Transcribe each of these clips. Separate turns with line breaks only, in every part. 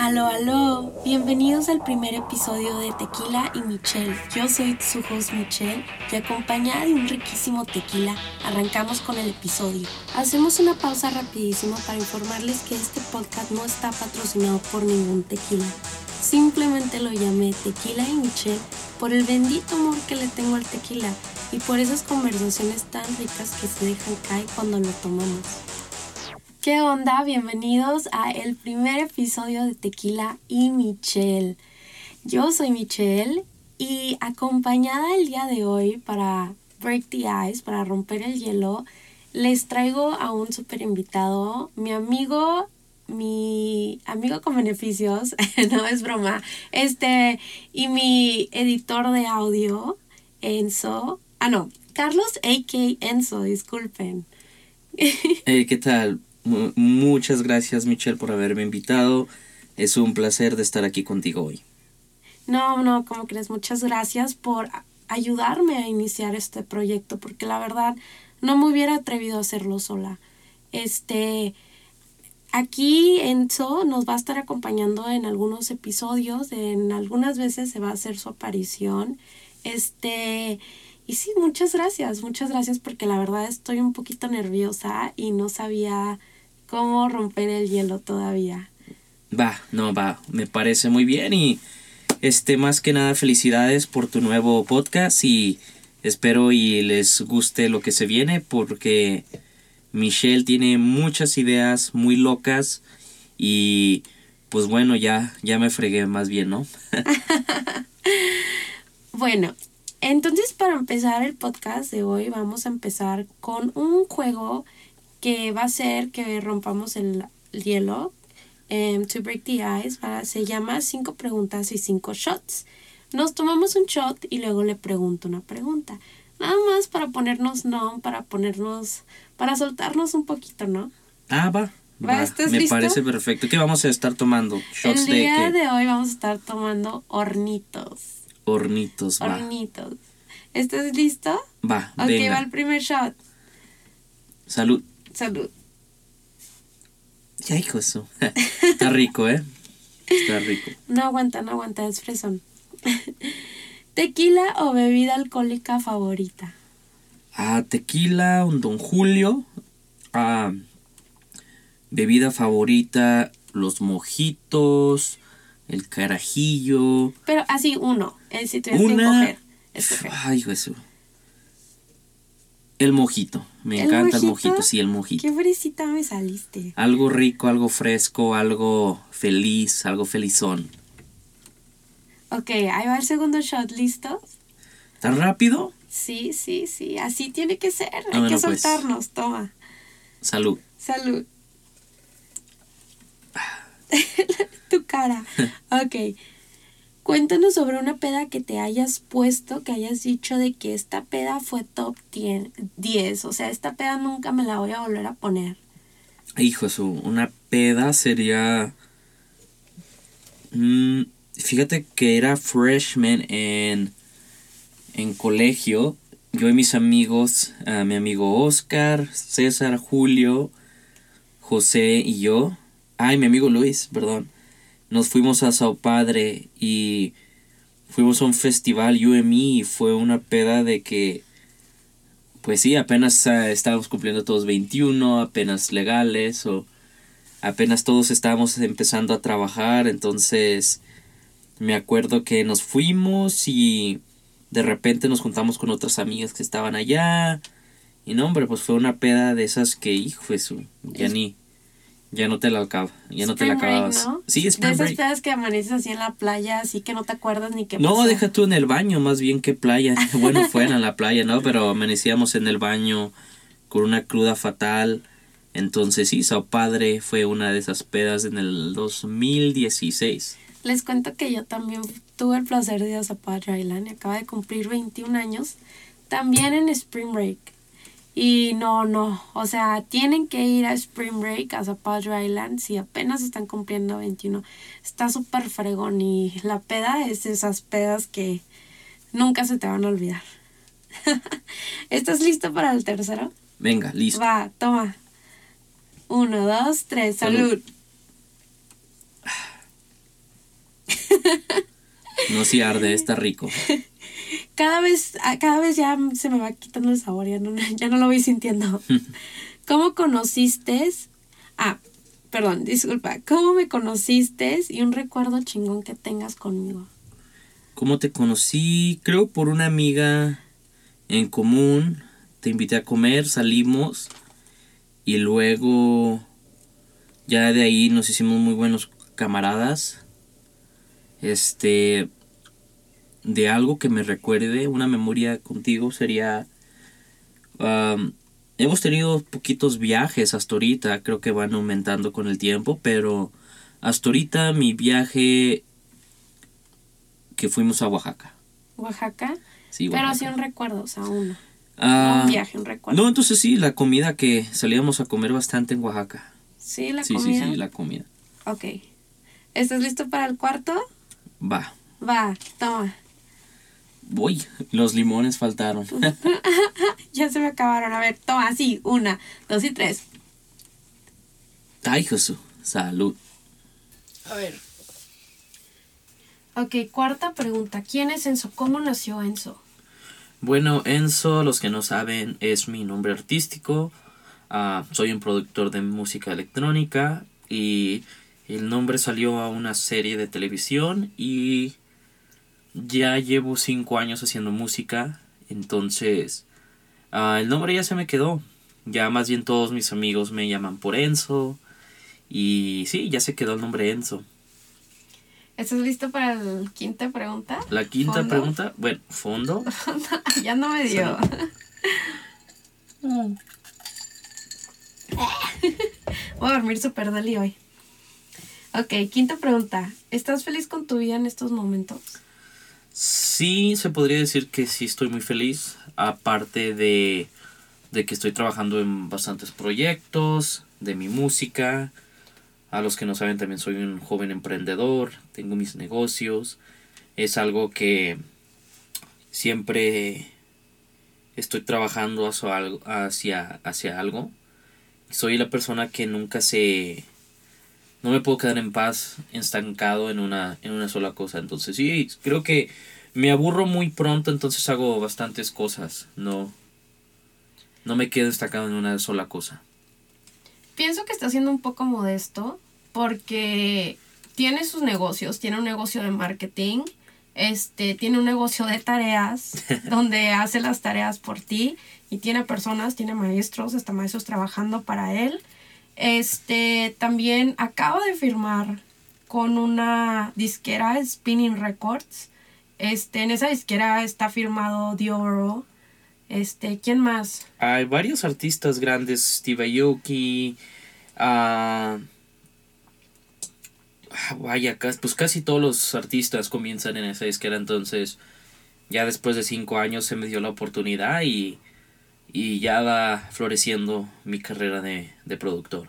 Aló, aló, bienvenidos al primer episodio de Tequila y Michelle. Yo soy su host Michelle y acompañada de un riquísimo tequila, arrancamos con el episodio. Hacemos una pausa rapidísima para informarles que este podcast no está patrocinado por ningún tequila. Simplemente lo llamé Tequila y Michelle por el bendito amor que le tengo al tequila y por esas conversaciones tan ricas que se dejan caer cuando lo tomamos. ¿Qué onda? Bienvenidos a el primer episodio de Tequila y Michelle. Yo soy Michelle y acompañada el día de hoy para break the ice, para romper el hielo, les traigo a un super invitado, mi amigo, mi amigo con beneficios, no es broma, este, y mi editor de audio, Enzo, ah no, Carlos A.K. Enzo, disculpen.
Hey, ¿qué tal? Muchas gracias Michelle por haberme invitado. Es un placer de estar aquí contigo hoy.
No, no, como crees, muchas gracias por ayudarme a iniciar este proyecto, porque la verdad no me hubiera atrevido a hacerlo sola. Este, aquí Enzo nos va a estar acompañando en algunos episodios, en algunas veces se va a hacer su aparición. Este, y sí, muchas gracias, muchas gracias porque la verdad estoy un poquito nerviosa y no sabía cómo romper el hielo todavía.
Va, no, va, me parece muy bien y este más que nada felicidades por tu nuevo podcast y espero y les guste lo que se viene porque Michelle tiene muchas ideas muy locas y pues bueno, ya ya me fregué más bien, ¿no?
bueno, entonces para empezar el podcast de hoy vamos a empezar con un juego que va a ser que rompamos el hielo. Um, to break the ice, se llama cinco preguntas y cinco shots. Nos tomamos un shot y luego le pregunto una pregunta. Nada más para ponernos no, para ponernos, para soltarnos un poquito, ¿no?
Ah, va. va, me parece perfecto. ¿Qué vamos a estar tomando?
Shots el día de, hoy vamos a estar tomando hornitos.
Hornitos,
va. Hornitos. ¿Estás listo?
Va,
Ok, va el primer shot.
Salud.
Salud.
Ya, hijo eso. Está rico, ¿eh? Está rico.
No aguanta, no aguanta, es fresón. ¿Tequila o bebida alcohólica favorita?
Ah, tequila, un Don Julio. Ah, bebida favorita, los mojitos, el carajillo.
Pero así uno, eh, si tuvieras que
escoger. Ay, eso. El mojito. Me encanta el mojito, sí, el mojito.
Qué fresita me saliste.
Algo rico, algo fresco, algo feliz, algo felizón.
Ok, ahí va el segundo shot, ¿listos?
¿Tan rápido?
Sí, sí, sí, así tiene que ser. Ah, Hay que pues. soltarnos, toma.
Salud.
Salud. tu cara. ok. Cuéntanos sobre una peda que te hayas puesto, que hayas dicho de que esta peda fue top 10. O sea, esta peda nunca me la voy a volver a poner.
Hijo, eso, una peda sería... Mm, fíjate que era freshman en, en colegio. Yo y mis amigos, mi amigo Oscar, César, Julio, José y yo. Ay, mi amigo Luis, perdón nos fuimos a Sao Padre y fuimos a un festival UME y fue una peda de que pues sí, apenas ah, estábamos cumpliendo todos 21, apenas legales o apenas todos estábamos empezando a trabajar, entonces me acuerdo que nos fuimos y de repente nos juntamos con otras amigas que estaban allá y no hombre, pues fue una peda de esas que hijo eso, ya ni ya no te la acabas, ya no te la acababas. Sí,
Spring De esas pedas que amaneces así en la playa, así que no te acuerdas ni qué
No, deja tú en el baño, más bien que playa. bueno, fuera en la playa, ¿no? Pero amanecíamos en el baño con una cruda fatal. Entonces sí, Sao Padre fue una de esas pedas en el 2016.
Les cuento que yo también tuve el placer de ir a Sao Padre Island y acaba de cumplir 21 años. También en Spring Break. Y no, no, o sea, tienen que ir a Spring Break, a Zapadre Island, si apenas están cumpliendo 21. Está súper fregón y la peda es esas pedas que nunca se te van a olvidar. ¿Estás listo para el tercero?
Venga, listo.
Va, toma. Uno, dos, tres, salud.
No si arde, está rico.
Cada vez, cada vez ya se me va quitando el sabor, ya no, ya no lo voy sintiendo. ¿Cómo conociste? Ah, perdón, disculpa. ¿Cómo me conociste y un recuerdo chingón que tengas conmigo?
¿Cómo te conocí? Creo por una amiga en común. Te invité a comer, salimos y luego ya de ahí nos hicimos muy buenos camaradas. Este, de algo que me recuerde, una memoria contigo sería... hemos tenido poquitos viajes hasta ahorita, creo que van aumentando con el tiempo, pero hasta ahorita mi viaje que fuimos a Oaxaca.
¿Oaxaca?
Sí,
Pero sí un recuerdo, o sea, uno.
Ah,
un viaje, un recuerdo.
No, entonces sí, la comida que salíamos a comer bastante en Oaxaca.
Sí, la
Sí,
comida.
sí, sí, la comida.
Ok. ¿Estás listo para el cuarto?
Va.
Va, toma.
Voy. Los limones faltaron.
Ya se me acabaron. A ver, toma, sí. Una, dos y tres.
Ay, Jesús. Salud.
A ver. Ok, cuarta pregunta. ¿Quién es Enzo? ¿Cómo nació Enzo?
Bueno, Enzo, los que no saben, es mi nombre artístico. Ah, soy un productor de música electrónica y el nombre salió a una serie de televisión y ya llevo cinco años haciendo música. Entonces, ah, el nombre ya se me quedó. Ya más bien todos mis amigos me llaman por Enzo. Y sí, ya se quedó el nombre Enzo.
¿Estás listo para la quinta pregunta?
La quinta
¿Fondo?
pregunta, bueno, fondo.
ya no me dio. Voy a dormir súper deli hoy. Ok, quinta pregunta. ¿Estás feliz con tu vida en estos momentos?
Sí, se podría decir que sí estoy muy feliz. Aparte de, de que estoy trabajando en bastantes proyectos, de mi música. A los que no saben, también soy un joven emprendedor, tengo mis negocios. Es algo que siempre estoy trabajando hacia. Hacia, hacia algo. Soy la persona que nunca se... No me puedo quedar en paz, estancado en una, en una sola cosa. Entonces sí, creo que me aburro muy pronto, entonces hago bastantes cosas. No, no me quedo estancado en una sola cosa.
Pienso que está siendo un poco modesto porque tiene sus negocios, tiene un negocio de marketing, este, tiene un negocio de tareas donde hace las tareas por ti y tiene personas, tiene maestros, hasta maestros trabajando para él. Este, también acaba de firmar con una disquera Spinning Records. Este, en esa disquera está firmado Dioro. Este, ¿quién más?
Hay varios artistas grandes, Steve Aoki, ah, vaya, pues casi todos los artistas comienzan en esa disquera, entonces ya después de cinco años se me dio la oportunidad y, y ya va floreciendo mi carrera de, de productor.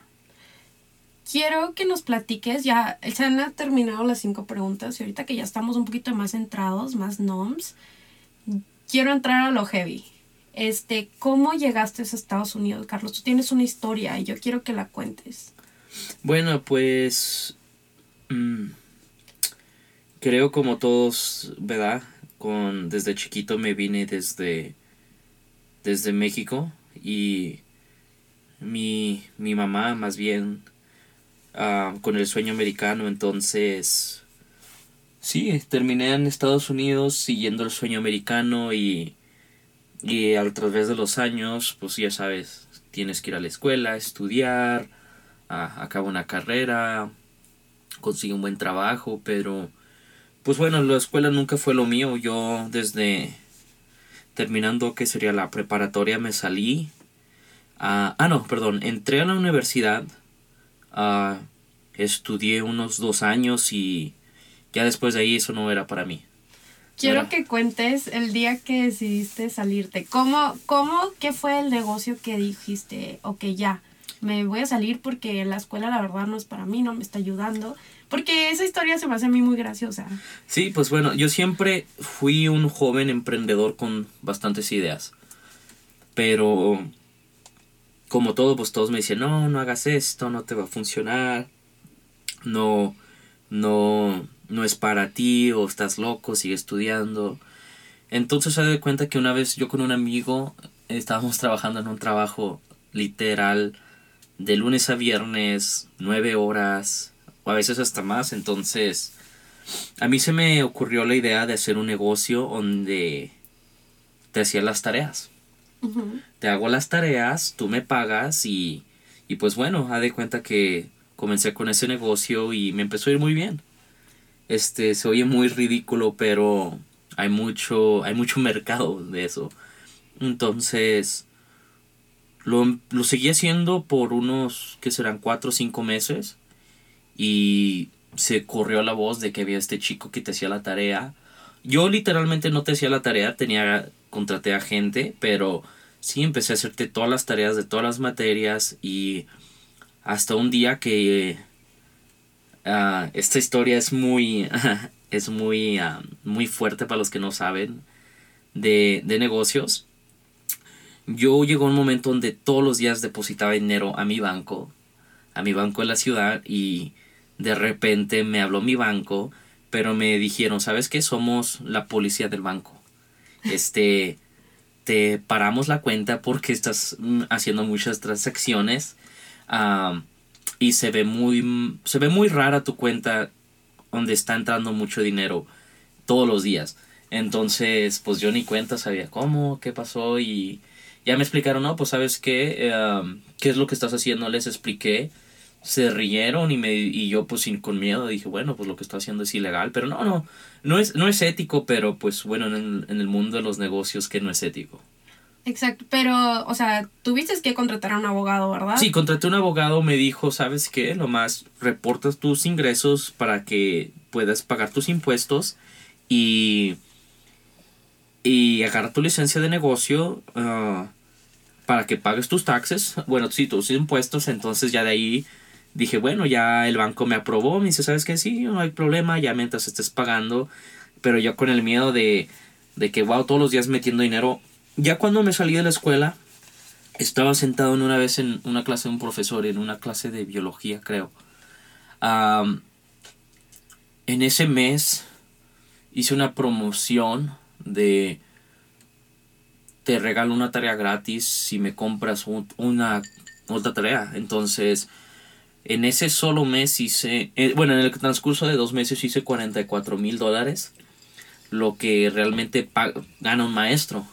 Quiero que nos platiques, ya se han terminado las cinco preguntas y ahorita que ya estamos un poquito más centrados, más noms, quiero entrar a lo heavy. Este, ¿cómo llegaste a Estados Unidos, Carlos? Tú tienes una historia y yo quiero que la cuentes.
Bueno, pues mm, creo como todos, ¿verdad? Con desde chiquito me vine desde desde México y mi, mi mamá más bien ah, con el sueño americano, entonces sí, terminé en Estados Unidos siguiendo el sueño americano y y través de los años, pues ya sabes, tienes que ir a la escuela, estudiar, a, acaba una carrera, consigue un buen trabajo, pero pues bueno, la escuela nunca fue lo mío. Yo desde terminando que sería la preparatoria me salí. ah, no, perdón, entré a la universidad, ah, estudié unos dos años y ya después de ahí eso no era para mí.
Quiero que cuentes el día que decidiste salirte. ¿Cómo, cómo, qué fue el negocio que dijiste? Ok, ya, me voy a salir porque la escuela la verdad no es para mí, no me está ayudando. Porque esa historia se me hace a mí muy graciosa.
Sí, pues bueno, yo siempre fui un joven emprendedor con bastantes ideas. Pero como todo, pues todos me decían, no, no hagas esto, no te va a funcionar. No, no, no es para ti o estás loco, sigue estudiando. Entonces se da cuenta que una vez yo con un amigo estábamos trabajando en un trabajo literal de lunes a viernes, nueve horas, o a veces hasta más. Entonces, a mí se me ocurrió la idea de hacer un negocio donde te hacía las tareas. Te hago las tareas, tú me pagas y, y pues bueno, haz de cuenta que comencé con ese negocio y me empezó a ir muy bien. Este, se oye muy ridículo, pero hay mucho, hay mucho mercado de eso. Entonces, lo, lo seguí haciendo por unos, que serán cuatro o cinco meses. Y se corrió la voz de que había este chico que te hacía la tarea. Yo literalmente no te hacía la tarea, tenía, contraté a gente, pero sí empecé a hacerte todas las tareas de todas las materias y hasta un día que ah, esta historia es muy, es muy, ah, muy fuerte para los que no saben de, de negocios yo llegó un momento donde todos los días depositaba dinero a mi banco, a mi banco en la ciudad y de repente me habló mi banco, pero me dijeron, ¿sabes qué? Somos la policía del banco. Este, te paramos la cuenta porque estás haciendo muchas transacciones y se ve muy, se ve muy rara tu cuenta donde está entrando mucho dinero todos los días. Entonces, pues yo ni cuenta sabía cómo, qué pasó y ya me explicaron, no, pues sabes qué, em, qué es lo que estás haciendo, les expliqué, se rieron y, me, y yo pues sin, con miedo dije, bueno, pues lo que estoy haciendo es ilegal, pero no, no, no es, no es ético, pero pues bueno, en el, en el mundo de los negocios que no es ético.
Exacto, pero, o sea, tuviste que contratar a un abogado, ¿verdad?
Sí, contraté a un abogado, me dijo, ¿sabes qué? Lo más, reportas tus ingresos para que puedas pagar tus impuestos y y agarra tu licencia de negocio ah, para que pagues tus taxes, bueno, sí, tus impuestos, entonces ya de ahí dije, bueno, ya el banco me aprobó, me dice, ¿sabes qué? Sí, no hay problema, ya mientras estés pagando, pero yo con el miedo de, de que, wow, todos los días metiendo dinero, ya cuando me salí de la escuela, estaba sentado en una vez en una clase de un profesor, en una clase de biología, creo. en ese mes hice una promoción de te regalo una tarea gratis si me compras una otra tarea. Entonces, en ese solo mes hice, eh, bueno, en el transcurso de dos meses hice 44 mil dólares, lo que realmente gana un maestro.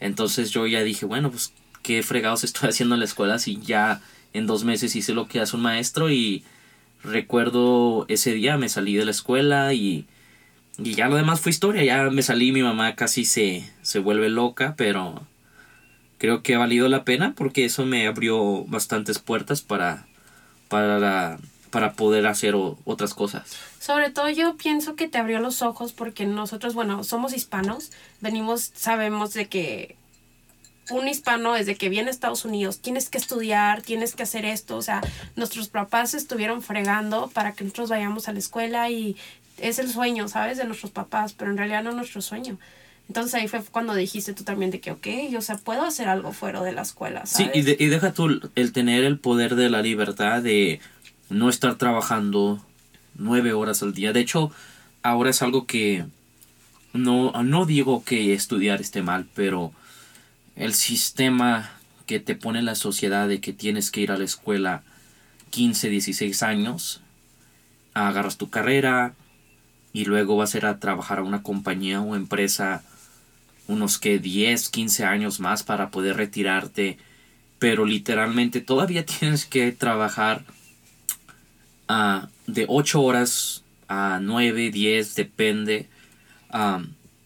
Entonces yo ya dije, bueno, pues qué fregados estoy haciendo en la escuela si ya en dos meses hice lo que hace un maestro y recuerdo ese día me salí de la escuela y y ya lo demás fue historia, ya me salí, mi mamá casi se, se vuelve loca, pero creo que ha valido la pena porque eso me abrió bastantes puertas para, para, para poder hacer otras cosas.
Sobre todo yo pienso que te abrió los ojos porque nosotros, bueno, somos hispanos, venimos, sabemos de que un hispano desde que viene a Estados Unidos, tienes que estudiar, tienes que hacer esto, o sea, nuestros papás estuvieron fregando para que nosotros vayamos a la escuela y es el sueño, ¿sabes? De nuestros papás, pero en realidad no es nuestro sueño. Entonces ahí fue cuando dijiste tú también de que, ok, yo sea, puedo hacer algo fuera de la escuela,
¿sabes? Sí, y, y deja tú el tener el poder de la libertad de no estar trabajando nueve horas al día. De hecho, ahora es algo que no, no digo que estudiar esté mal, pero el sistema que te pone la sociedad de que tienes que ir a la escuela 15, 16 años, agarras tu carrera, y luego vas a ir a trabajar a una compañía o empresa unos que 10, 15 años más para poder retirarte, pero literalmente todavía tienes que trabajar uh, de 8 horas a 9, 10, depende,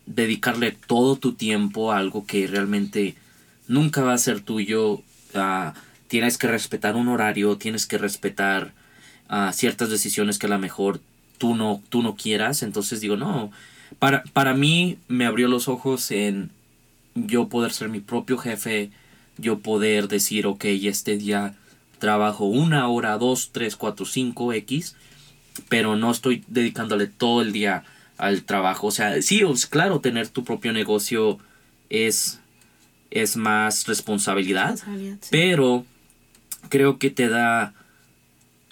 dedicarle todo tu tiempo a algo que realmente nunca va a ser tuyo, uh, tienes que respetar un horario, tienes que respetar uh, ciertas decisiones que a lo mejor tú no, tú no quieras. Entonces digo, no, para, para mí me abrió los ojos en yo poder ser mi propio jefe, yo poder decir, ok, este día trabajo una hora, dos, tres, cuatro, cinco, X, pero no estoy dedicándole todo el día al trabajo. O sea, sí, es claro, tener tu propio negocio es, es más responsabilidad, pero creo que te da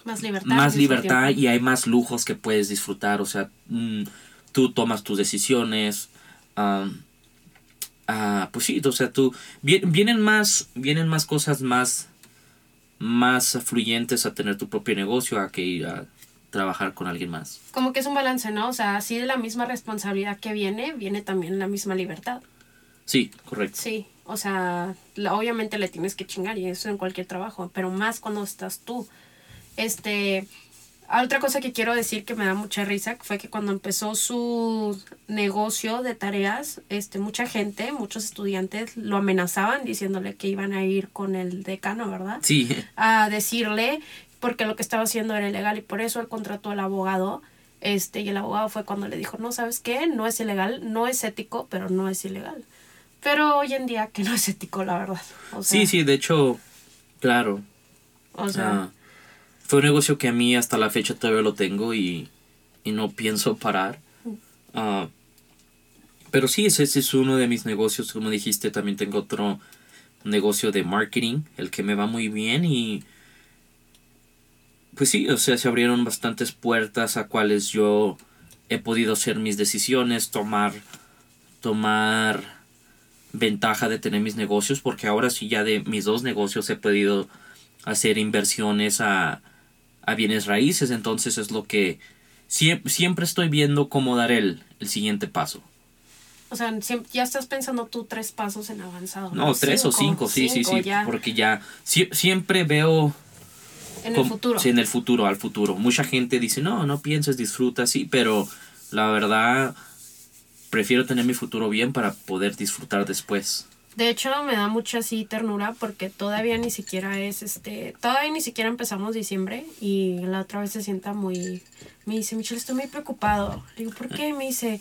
Más libertad.
más libertad y hay más lujos que puedes disfrutar. O sea, mm, tú tomas tus decisiones. am, ah, pues sí, o sea, tú. vi- Vienen más, vienen más cosas más, más fluyentes a tener tu propio negocio a que ir a trabajar con alguien más.
Como que es un balance, ¿no? O sea, así de la misma responsabilidad que viene, viene también la misma libertad.
Sí, correcto.
Sí, o sea, la- obviamente le tienes que chingar y eso en cualquier trabajo, pero más cuando estás tú. Este, otra cosa que quiero decir que me da mucha risa fue que cuando empezó su negocio de tareas, este, mucha gente, muchos estudiantes lo amenazaban diciéndole que iban a ir con el decano, ¿verdad?
Sí,
a decirle porque lo que estaba haciendo era ilegal y por eso él contrató al abogado. Este, y el abogado fue cuando le dijo, no, ¿sabes qué? No es ilegal, no es ético, pero no es ilegal. Pero hoy en día que no es ético, la verdad. O sea,
sí, sí, de hecho, claro.
O sea,
Ah, fue un negocio que a mí hasta la fecha todavía lo tengo y, y no pienso parar. Ah, pero sí, ese, ese es uno de mis negocios. Como dijiste, también tengo otro negocio de marketing, el que me va muy bien y pues sí, o sea, se abrieron bastantes puertas a cuales yo he podido hacer mis decisiones, tomar tomar ventaja de tener mis negocios porque ahora sí ya de mis dos negocios he podido hacer inversiones a, a bienes raíces entonces es lo que siem- siempre estoy viendo cómo dar el, el siguiente paso
o sea ya estás pensando tú tres pasos en avanzado.
no tres o cinco sí sí sí
ya,
porque ya sie- siempre veo
en el futuro.
sí, en el futuro al futuro mucha gente dice no no pienses disfruta sí pero la verdad prefiero tener mi futuro bien para poder disfrutar después
De hecho, me da mucha así ternura porque todavía ni siquiera es este. Todavía ni siquiera empezamos diciembre y la otra vez se sienta muy. Me dice, Michelle, estoy muy preocupado. Le digo, ¿por qué? Me dice,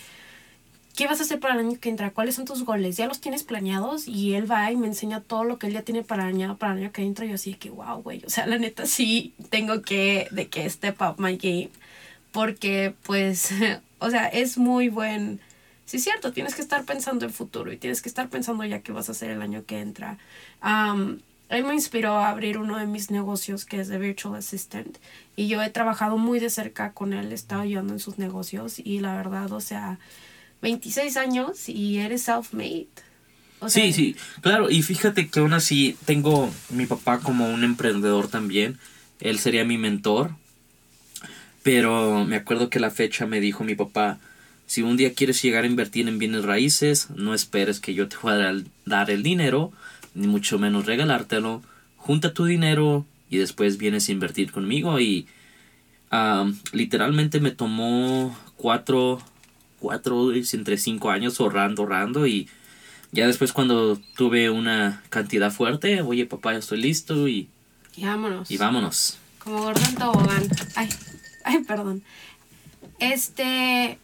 ¿qué vas a hacer para el año que entra? ¿Cuáles son tus goles? ¿Ya los tienes planeados? Y él va y me enseña todo lo que él ya tiene para el año que entra. Y yo así de que, wow, güey. O sea, la neta sí tengo que, de que step up my game. Porque, pues, o sea, es muy buen. Sí, es cierto, tienes que estar pensando en futuro y tienes que estar pensando ya qué vas a hacer el año que entra. Am, él me inspiró a abrir uno de mis negocios que es de Virtual Assistant y yo he trabajado muy de cerca con él, he estado ayudando en sus negocios y la verdad, o sea, 26 años y eres self-made.
Sí, sí, claro, y fíjate que aún así tengo mi papá como un emprendedor también, él sería mi mentor, pero me acuerdo que la fecha me dijo mi papá, si un día quieres llegar a invertir en bienes raíces, no esperes que yo te voy a dar- el dinero, ni mucho menos regalártelo, junta tu dinero y después vienes a invertir conmigo y ah, literalmente me tomó cuatro, cuatro, entre cinco años ahorrando, ahorrando y ya después cuando tuve una cantidad fuerte, oye papá, ya estoy listo y,
Y vámonos.
y vámonos.
Como gordo en tobogán. Ay, ay, perdón. Este.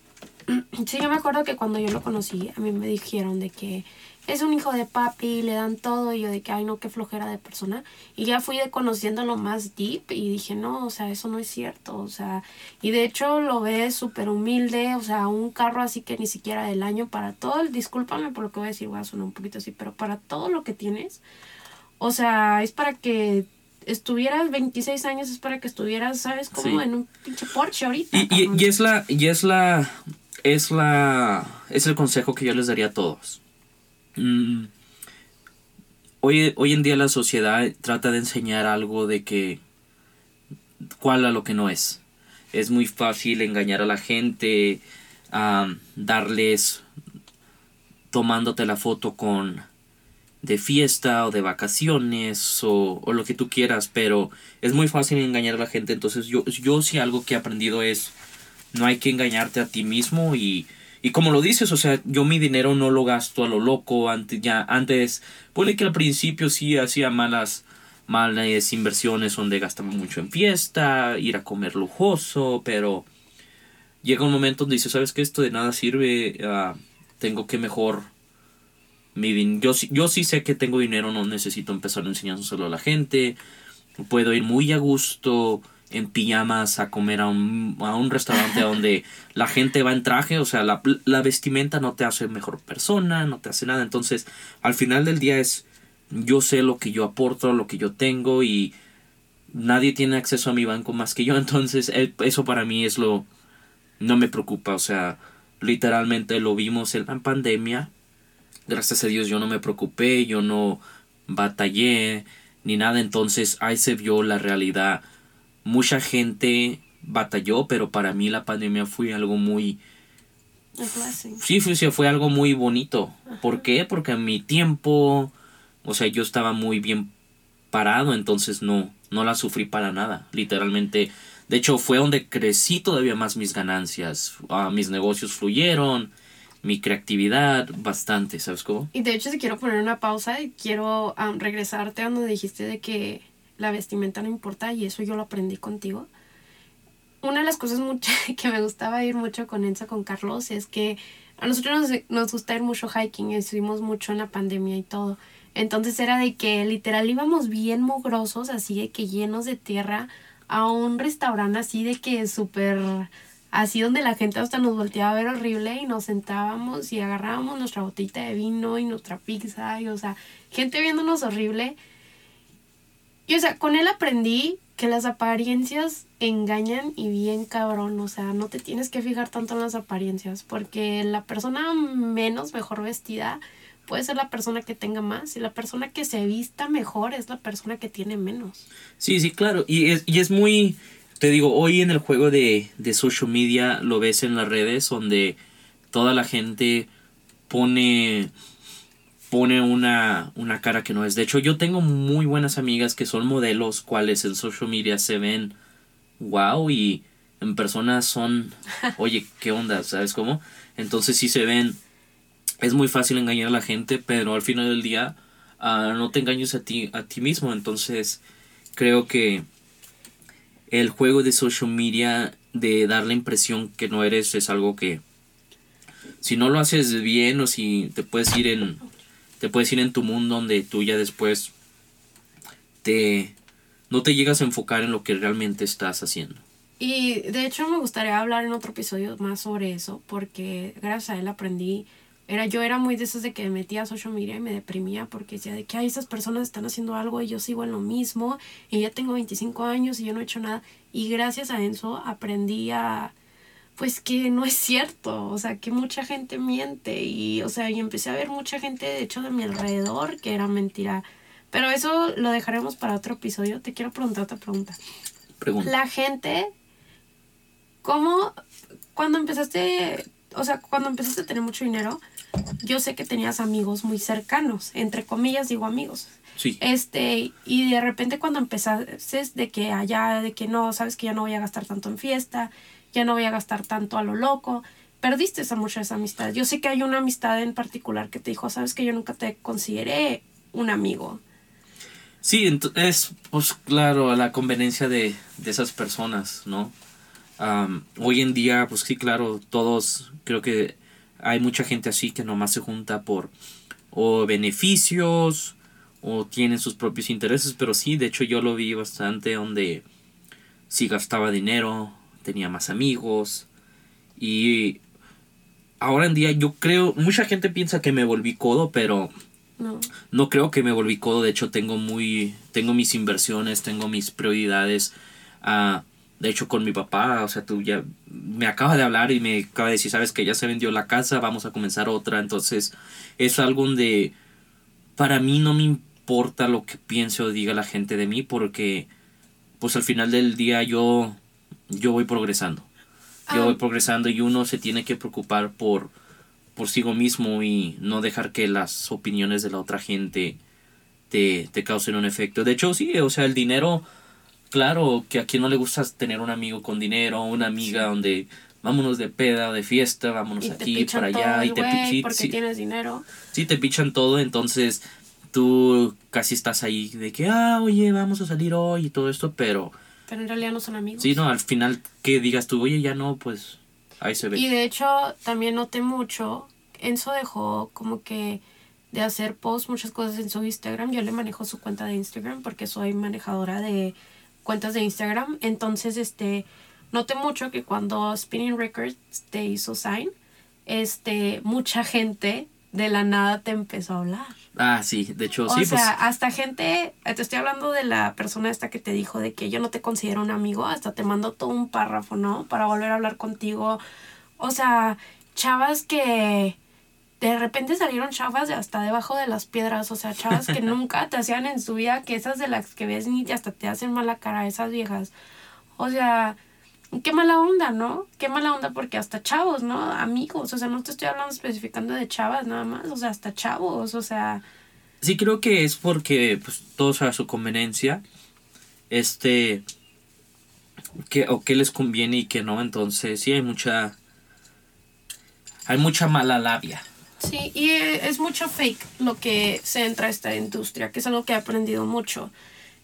Sí, yo me acuerdo que cuando yo lo conocí, a mí me dijeron de que es un hijo de papi, le dan todo, y yo de que, ay, no, qué flojera de persona. Y ya fui de conociéndolo más deep y dije, no, o sea, eso no es cierto, o sea, y de hecho lo ves súper humilde, o sea, un carro así que ni siquiera del año para todo, el, discúlpame por lo que voy a decir, voy a sonar un poquito así, pero para todo lo que tienes, o sea, es para que estuvieras 26 años, es para que estuvieras, ¿sabes? Como
Sí.
en un pinche Porsche ahorita.
Y, y,
cabrón.
y es la, y es la, es la, es el consejo que yo les daría a todos. Mm, hoy, hoy en día la sociedad trata de enseñar algo de que, cuál a lo que no es. Es muy fácil engañar a la gente, am, darles, tomándote la foto con de fiesta o de vacaciones o, o lo que tú quieras, pero es muy fácil engañar a la gente. Entonces yo, yo sí algo que he aprendido es no hay que engañarte a ti mismo y, y como lo dices, o sea, yo mi dinero no lo gasto a lo loco. Antes, ya, antes, puede que al principio sí hacía malas, malas inversiones donde gastaba mucho en fiesta, ir a comer lujoso, pero llega un momento donde dices, ¿sabes qué? Esto de nada sirve, ah, tengo que mejor mi yo, yo sí sé que tengo dinero, no necesito empezar enseñándoselo a la gente. Puedo ir muy a gusto en pijamas a comer a un, a un restaurante donde la gente va en traje. O sea, la, la vestimenta no te hace mejor persona, no te hace nada. Entonces, al final del día es, yo sé lo que yo aporto, lo que yo tengo y nadie tiene acceso a mi banco más que yo, entonces eh, eso para mí es lo... no me preocupa, o sea, literalmente lo vimos en la pandemia, gracias a Dios yo no me preocupé, yo no batallé ni nada, entonces ahí se vio la realidad. Mucha gente batalló, pero para mí la pandemia fue algo muy... Sí, fue, fue algo muy bonito. ¿Por qué? Porque a mi tiempo, o sea, yo estaba muy bien parado, entonces no, no la sufrí para nada. Literalmente, de hecho, fue donde crecí todavía más mis ganancias. Ah, mis negocios fluyeron, mi creatividad bastante, ¿sabes cómo?
Y de hecho, si quiero poner una pausa y quiero regresarte a donde dijiste de que la vestimenta no importa y eso yo lo aprendí contigo. Una de las cosas que me gustaba ir mucho con Enzo, con Carlos, es que a nosotros nos, nos gusta ir mucho hiking, estuvimos mucho en la pandemia y todo. Entonces era de que literal íbamos bien mugrosos, así de que llenos de tierra, a un restaurante así de que súper así donde la gente hasta nos volteaba a ver horrible y nos sentábamos y agarrábamos nuestra botita de vino y nuestra pizza y o sea, gente viéndonos horrible. Y o sea, con él aprendí que las apariencias engañan y bien cabrón, o sea, no te tienes que fijar tanto en las apariencias porque la persona menos mejor vestida puede ser la persona que tenga más y la persona que se vista mejor es la persona que tiene menos.
Sí, sí, claro. Y es, y es muy, te digo, hoy en el juego de, de social media lo ves en las redes donde toda la gente pone pone una, una cara que no es. De hecho, yo tengo muy buenas amigas que son modelos, cuales en social media se ven wow y en persona son, oye, ¿qué onda? ¿Sabes cómo? Entonces sí se ven es muy fácil engañar a la gente, pero al final del día ah, no te engañes a ti, a ti mismo. Entonces creo que el juego de social media de dar la impresión que no eres es algo que si no lo haces bien o si te puedes ir en te puedes ir en tu mundo donde tú ya después te no te llegas a enfocar en lo que realmente estás haciendo.
Y de hecho me gustaría hablar en otro episodio más sobre eso porque gracias a él aprendí era, yo era muy de esas de que me metía a social y me deprimía porque decía de que hay esas personas están haciendo algo y yo sigo en lo mismo y ya tengo 25 años y yo no he hecho nada. Y gracias a eso aprendí a, pues que no es cierto, o sea, que mucha gente miente y, o sea, y empecé a ver mucha gente, de hecho, de mi alrededor que era mentira. Pero eso lo dejaremos para otro episodio. Te quiero preguntar otra pregunta. Pregunta. La gente, ¿cómo, cuando empezaste, o sea, cuando empezaste a tener mucho dinero, yo sé que tenías amigos muy cercanos, entre comillas digo amigos. Sí. Este, y de repente cuando empezaste de que allá, de que no, sabes que ya no voy a gastar tanto en fiesta, ya no voy a gastar tanto a lo loco, perdiste esa mucha esa amistad. Yo sé que hay una amistad en particular que te dijo, sabes que yo nunca te consideré un amigo.
Sí, es pues claro, la conveniencia de, de esas personas, ¿no? hoy en día, pues sí, claro, todos creo que hay mucha gente así que nomás se junta por o beneficios o tienen sus propios intereses, pero sí, de hecho yo lo vi bastante donde sí gastaba dinero, tenía más amigos y ahora en día yo creo, mucha gente piensa que me volví codo, pero no. no creo que me volví codo, de hecho tengo muy tengo mis inversiones, tengo mis prioridades. Uh, de hecho, con mi papá, o sea, tú ya me acaba de hablar y me acaba de decir, sabes que ya se vendió la casa, vamos a comenzar otra. Entonces, es algo donde para mí no me importa lo que piense o diga la gente de mí, porque pues al final del día yo, yo voy progresando. Yo voy ah. progresando y uno se tiene que preocupar por, por sí mismo y no dejar que las opiniones de la otra gente te, te causen un efecto. De hecho, sí, o sea, el dinero claro que a quien no le gusta tener un amigo con dinero, una amiga donde vámonos de peda, de fiesta, vámonos aquí, para allá, y te
pichan. Porque sí, tienes dinero.
Sí, te pichan todo, entonces tú casi estás ahí de que, ah, oye, vamos a salir hoy y todo esto, pero...
Pero en realidad no son amigos.
Sí, no, al final que digas tú, oye, ya no, pues ahí se ve.
Y de hecho, también noté mucho, Enzo dejó como que de hacer posts, muchas cosas en su Instagram. Yo le manejo su cuenta de Instagram porque soy manejadora de cuentas de Instagram. Entonces, este, noté mucho que cuando Spinning Records te hizo sign, este, mucha gente de la nada te empezó a hablar.
Ah, sí, de hecho,
O
sí,
sea,
pues.
hasta gente, eh, te estoy hablando de la persona esta que te dijo de que yo no te considero un amigo, hasta te mandó todo un párrafo, ¿no? Para volver a hablar contigo. O sea, chavas que de repente salieron chavas de hasta debajo de las piedras, o sea, chavas que nunca te hacían en su vida, que esas de las que ves ni hasta te hacen mala cara, esas viejas. O sea, qué mala onda, ¿no? Qué mala onda porque hasta chavos, ¿no? Amigos, o sea, no te estoy hablando especificando de chavas nada más, o sea, hasta chavos, o sea,
Sí, creo que es porque pues, todos a su conveniencia. Este. Que, o qué les conviene y qué no. Entonces, sí, hay mucha. Hay mucha mala labia.
Sí, y eh, es mucho fake lo que se entra a esta industria, que es algo que he aprendido mucho.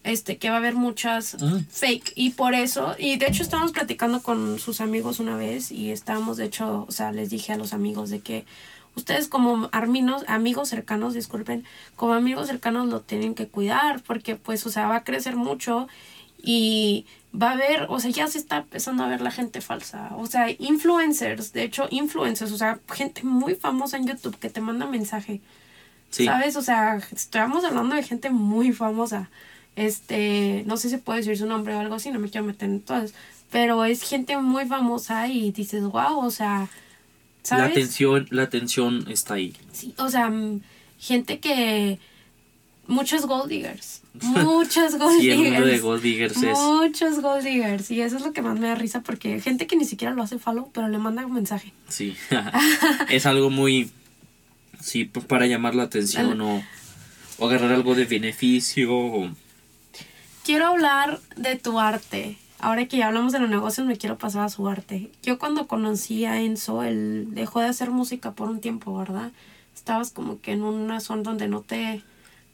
Este, que va a haber muchas
Mm.
fake. Y por eso, y de hecho estábamos platicando con sus amigos una vez y estábamos, de hecho, o sea, les dije a los amigos de que ustedes como arminos, amigos cercanos, disculpen, como amigos cercanos lo tienen que cuidar porque pues, o sea, va a crecer mucho y va a haber, o sea, ya se está empezando a ver la gente falsa. O sea, influencers, de hecho, influencers, o sea, gente muy famosa en YouTube que te manda mensaje.
Sí.
¿Sabes? O sea, estamos hablando de gente muy famosa. Este, no sé si puedo decir su nombre o algo así, no me quiero meter en todas. Pero es gente muy famosa y dices, wow, o sea,
La atención, la atención está ahí.
Sí, o sea, mm, gente que. Muchos gold diggers. Muchos gold
Sí, el mundo de
diggers.
Gold Diggers es.
Muchos gold diggers. Y eso es lo que más me da risa porque gente que ni siquiera lo hace follow, pero le manda un mensaje.
Sí. es algo muy. Sí, para llamar la atención o, o agarrar algo de beneficio. o-
Quiero hablar de tu arte. Ahora que ya hablamos de los negocios, me quiero pasar a su arte. Yo cuando conocí a Enzo, él dejó de hacer música por un tiempo, ¿verdad? Estabas como que en una zona donde no te...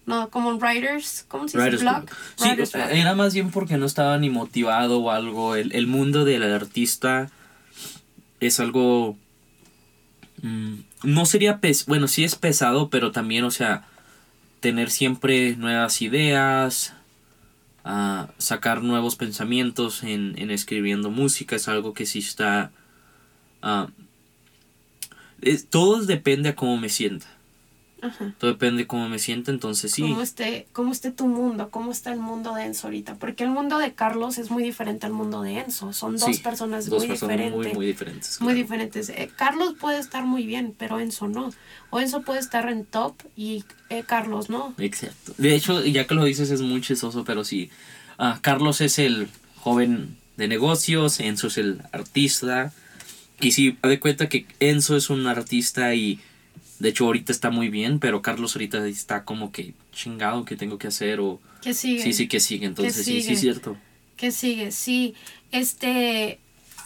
No, como en writers, ¿cómo se dice? Block.
Sí,
Writer's
era más bien porque no estaba ni motivado o algo. El, el mundo del artista es algo. mm, no sería pes bueno, sí es pesado, pero también, o sea, tener siempre nuevas ideas, ah, sacar nuevos pensamientos en, en escribiendo música es algo que sí está. ah, es- todo depende a cómo me sienta.
Ajá.
Todo depende de cómo me sienta, entonces sí.
¿Cómo esté, ¿Cómo esté tu mundo? ¿Cómo está el mundo de Enzo ahorita? Porque el mundo de Carlos es muy diferente al mundo de Enzo. Son dos
Sí,
personas
dos
muy
personas
diferentes.
muy, muy diferentes.
muy
claro.
diferentes. Eh, Carlos puede estar muy bien, pero Enzo no. O Enzo puede estar en top y eh, Carlos no.
Exacto. De hecho, ya que lo dices es muy chistoso, pero sí. Ah, Carlos es el joven de negocios, Enzo es el artista. Y sí, haz de cuenta que Enzo es un artista y de hecho ahorita está muy bien, pero Carlos ahorita está como que chingado que tengo que hacer o...
¿Qué sigue?
Sí, sí, que sigue. Entonces sí, sí, es cierto.
¿Qué sigue? Sí. Este.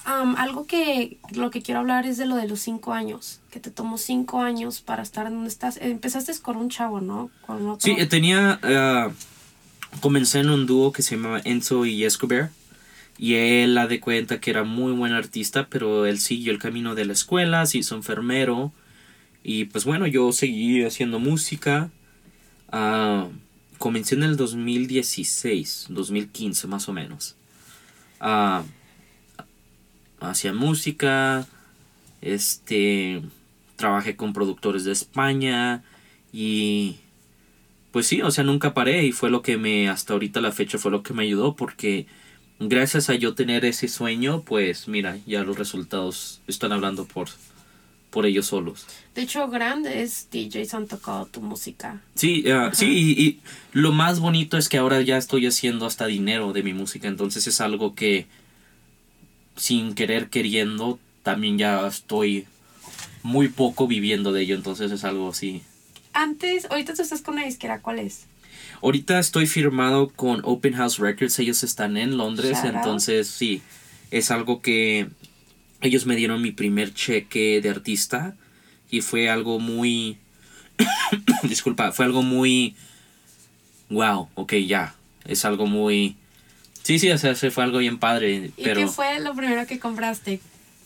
algo que lo que quiero hablar es de lo de los cinco años. Que te tomó cinco años para estar donde estás. Empezaste con un chavo, ¿no? Con otro.
Sí, eh, tenía... ah, comencé en un dúo que se llamaba Enzo y Escobar. Y él ha de cuenta que era muy buen artista, pero él siguió el camino de la escuela, se hizo enfermero. Y pues bueno, yo seguí haciendo música. Ah, comencé en el 2016, 2015 más o menos. Ah, hacía música, este, trabajé con productores de España y pues sí, o sea, nunca paré y fue lo que me, hasta ahorita la fecha fue lo que me ayudó porque gracias a yo tener ese sueño, pues mira, ya los resultados están hablando por, por ellos solos.
De hecho, grandes DJs han tocado tu música.
Sí, ah, sí, y, y lo más bonito es que ahora ya estoy haciendo hasta dinero de mi música, entonces es algo que sin querer queriendo también ya estoy muy poco viviendo de ello, entonces es algo así.
Antes, ahorita tú estás con una disquera, ¿cuál es?
Ahorita estoy firmado con Open House Records, ellos están en Londres,
Shout out.
entonces sí, es algo que ellos me dieron mi primer cheque de artista y fue algo muy, disculpa, fue algo muy, wow, ok, ya, es algo muy, sí, sí, o sea, se fue algo bien padre,
¿Y
pero
qué fue lo primero que compraste?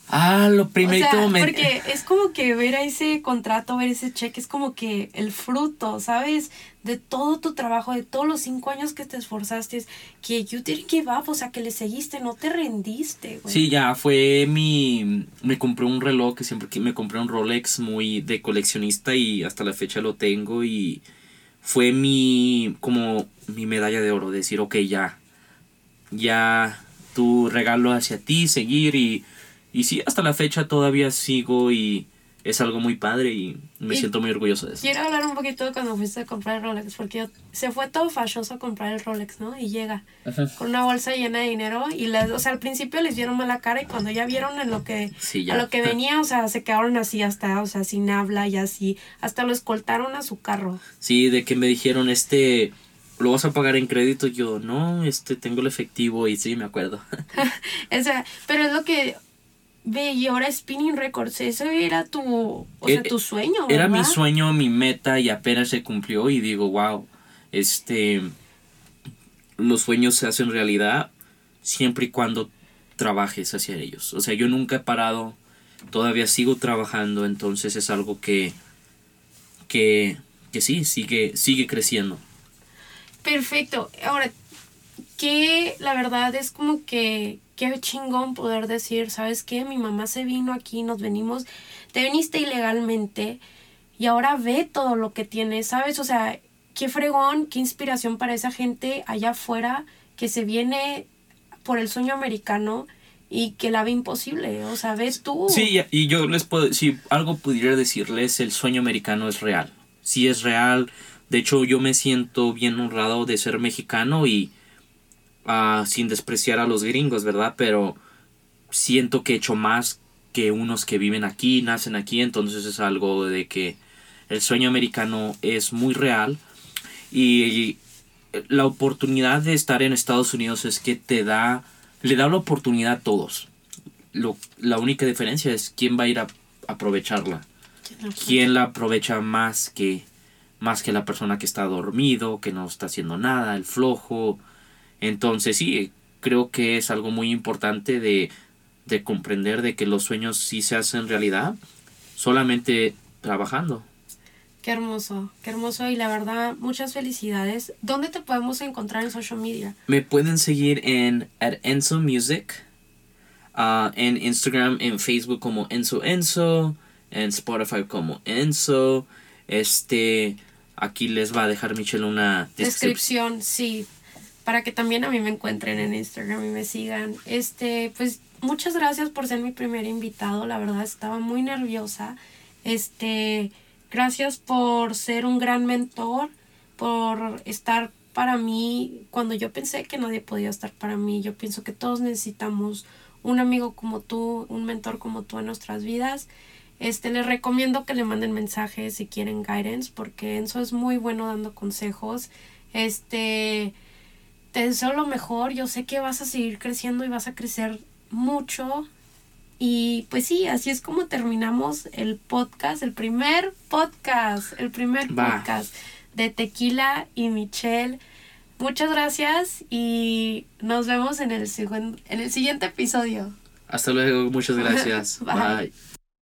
Ah, lo primerito
o sea. Porque es como que ver a ese contrato, ver ese cheque, es como que el fruto, ¿sabes? De todo tu trabajo, de todos los cinco años que te esforzaste, que you didn't give up, o sea, que le seguiste, no te rendiste, güey.
Sí, ya fue mi... Me compré un reloj que siempre que me compré un Rolex muy de coleccionista y hasta la fecha lo tengo y fue mi... como mi medalla de oro, decir, ok, ya, ya tu regalo hacia ti, seguir y y sí, hasta la fecha todavía sigo y es algo muy padre y me siento muy orgulloso de eso.
Quiero hablar un poquito de cuando fuiste a comprar el Rolex, porque se fue todo falloso a comprar el Rolex, ¿no? Y llega con una bolsa llena de dinero y, les, o sea, al principio les dieron mala cara y cuando ya vieron en lo que, a lo que venía, o sea, se quedaron así hasta, o sea, sin habla y así, hasta lo escoltaron a su carro.
Sí, de que me dijeron, este, ¿lo vas a pagar en crédito? Yo, no, este, tengo el efectivo y sí, me acuerdo.
o sea, pero es lo que, Ve, y ahora Spinning Records, eso era tu, o sea, eh, tu sueño.
Era mi sueño, mi meta y apenas se cumplió y digo, wow, este, los sueños se hacen realidad siempre y cuando trabajes hacia ellos. O sea, yo nunca he parado, todavía sigo trabajando, entonces es algo que, que, que sí, sigue, sigue creciendo.
Perfecto. Ahora, que la verdad es como que qué chingón poder decir, ¿sabes qué? Mi mamá se vino aquí, nos venimos, te viniste ilegalmente y ahora ve todo lo que tienes, ¿sabes? O sea, qué fregón, qué inspiración para esa gente allá afuera que se viene por el sueño americano y que la ve imposible, o sea, ves tú.
Sí, y yo les puedo, si algo pudiera decirles, el sueño americano es real, sí es real, de hecho yo me siento bien honrado de ser mexicano y sin despreciar a los gringos, ¿verdad? Pero siento que he hecho más que unos que viven aquí, nacen aquí, entonces es algo de que el sueño americano es muy real y la oportunidad de estar en Estados Unidos es que te da, le da la oportunidad a todos. Lo, la única diferencia es quién va a ir a aprovecharla. ¿Quién la aprovecha más que, más que la persona que está dormido, que no está haciendo nada, el flojo, entonces sí, creo que es algo muy importante de, de comprender de que los sueños sí se hacen realidad solamente trabajando.
Qué hermoso, qué hermoso y la verdad muchas felicidades. ¿Dónde te podemos encontrar en social media?
Me pueden seguir en at Enzo Music, uh, en Instagram, en Facebook como Enzo Enzo, en Spotify como Enzo. Este, aquí les va a dejar Michelle una
descripción, sí, para que también a mí me encuentren en Instagram y me sigan. Este, pues muchas gracias por ser mi primer invitado, la verdad estaba muy nerviosa. Este, gracias por ser un gran mentor, por estar para mí cuando yo pensé que nadie podía estar para mí. Yo pienso que todos necesitamos un amigo como tú, un mentor como tú en nuestras vidas. Este, les recomiendo que le manden mensajes si quieren guidance, porque Enzo es muy bueno dando consejos. Este, te deseo lo mejor, yo sé que vas a seguir creciendo y vas a crecer mucho. Y pues sí, así es como terminamos el podcast, el primer podcast, el primer podcast de Tequila y Michelle. Muchas gracias y nos vemos en el, en el siguiente episodio.
Hasta luego, muchas gracias. Bye.